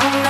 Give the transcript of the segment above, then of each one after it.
heart.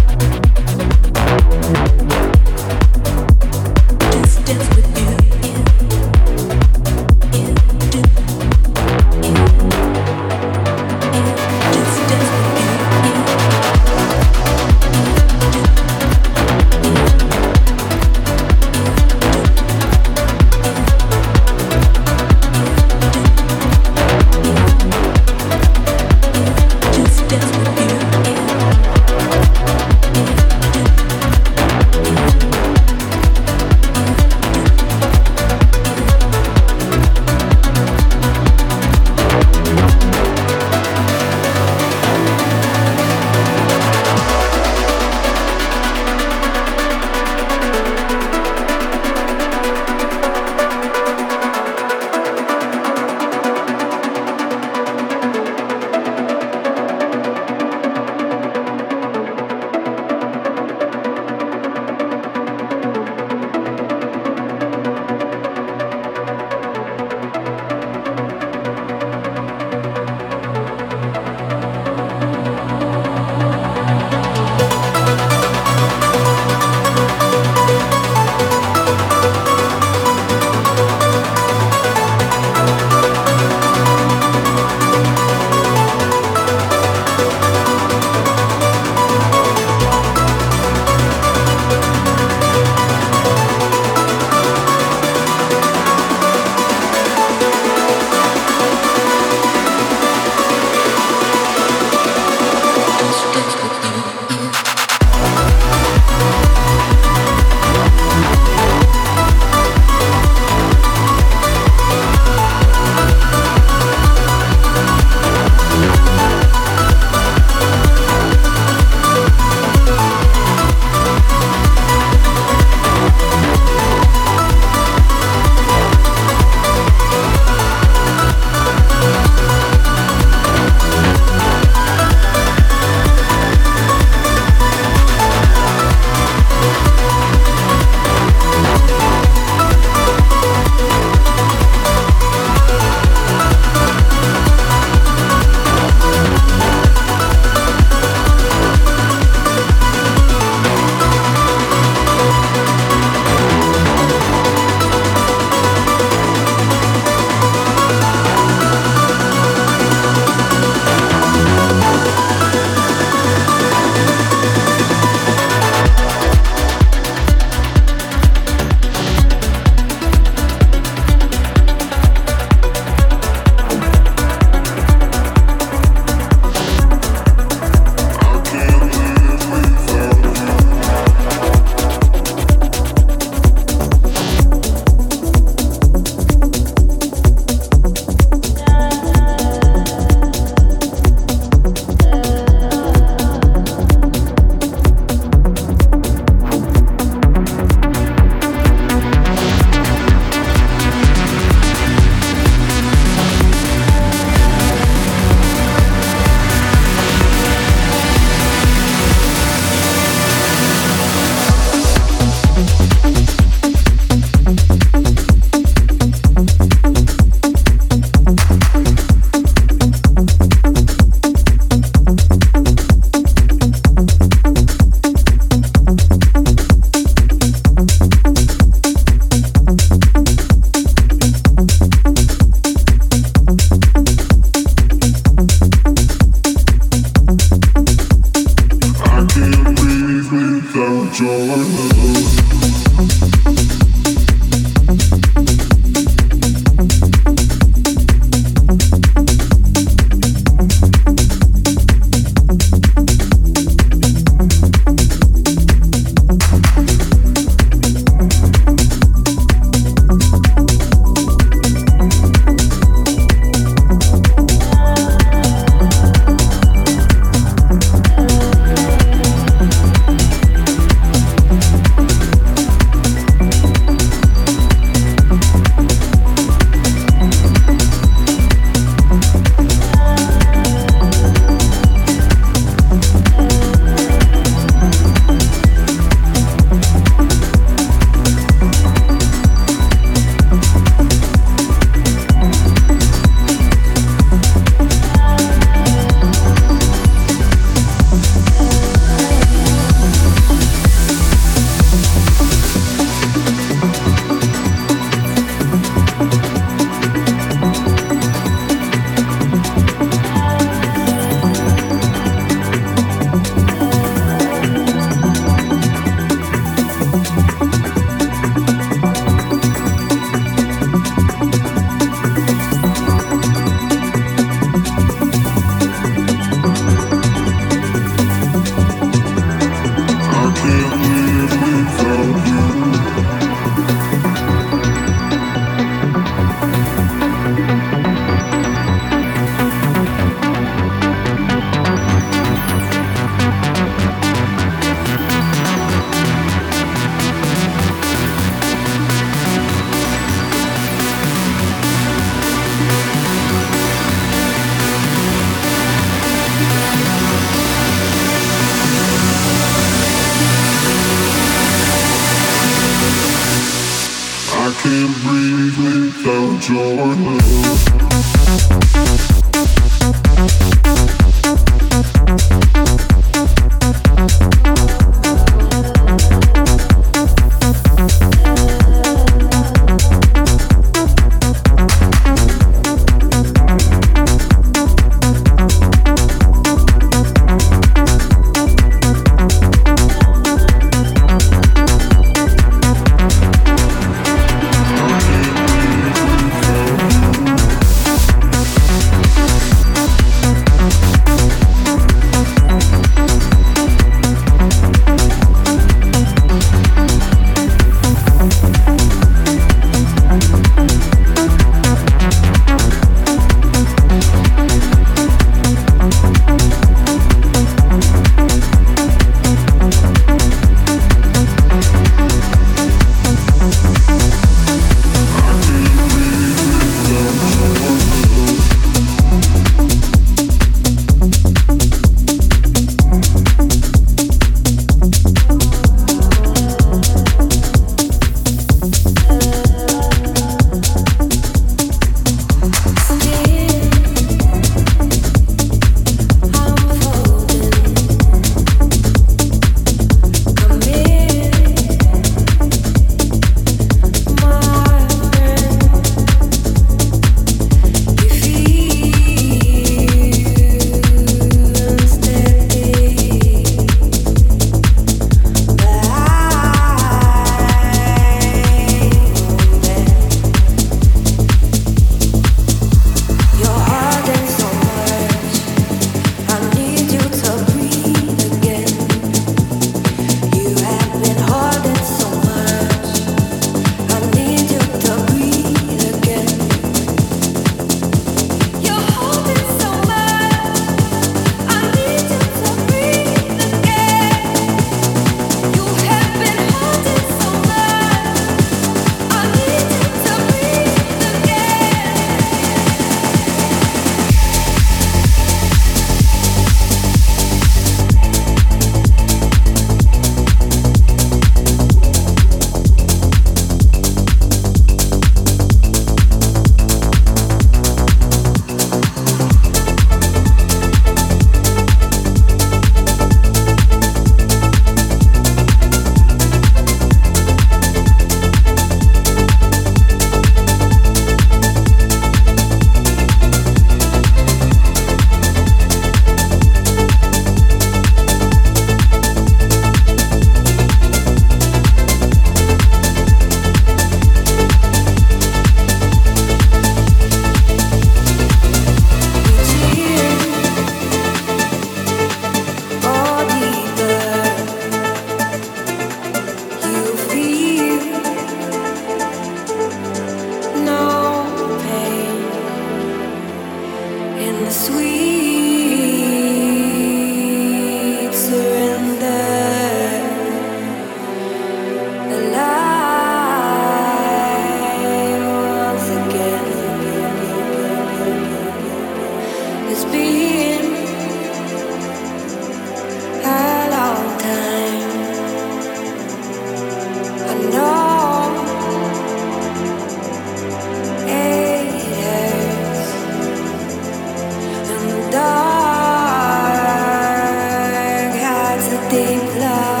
love